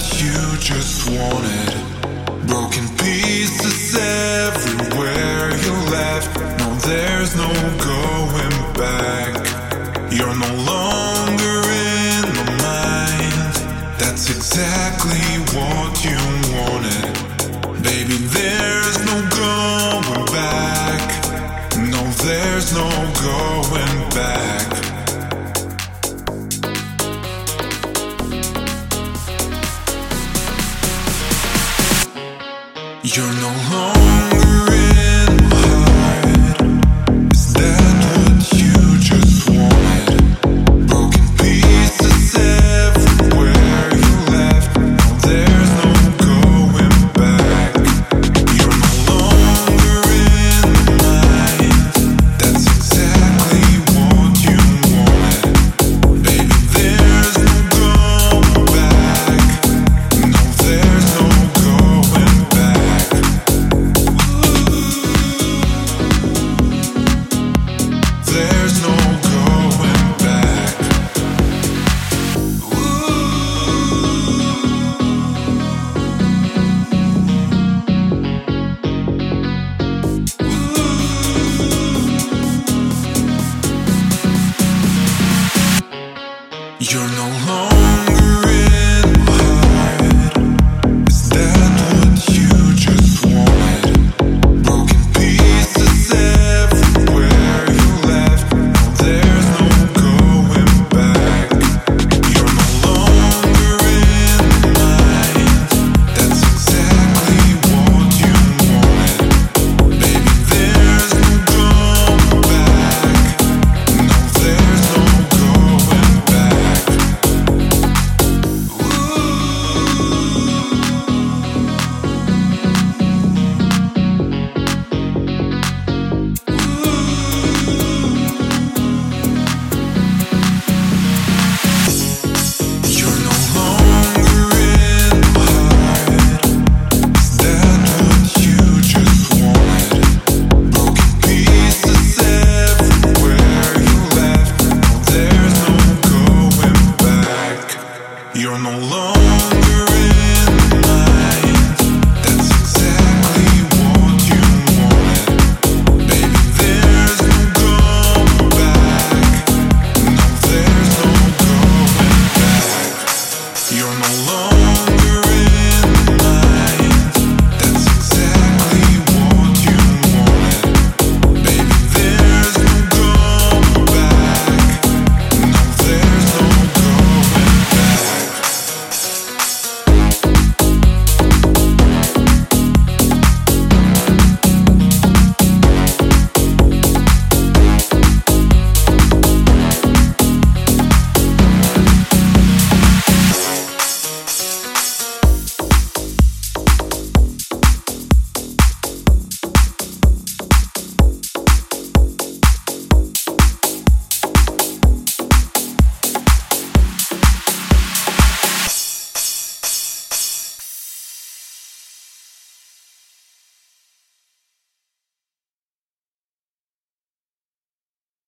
you just wanted broken pieces. home.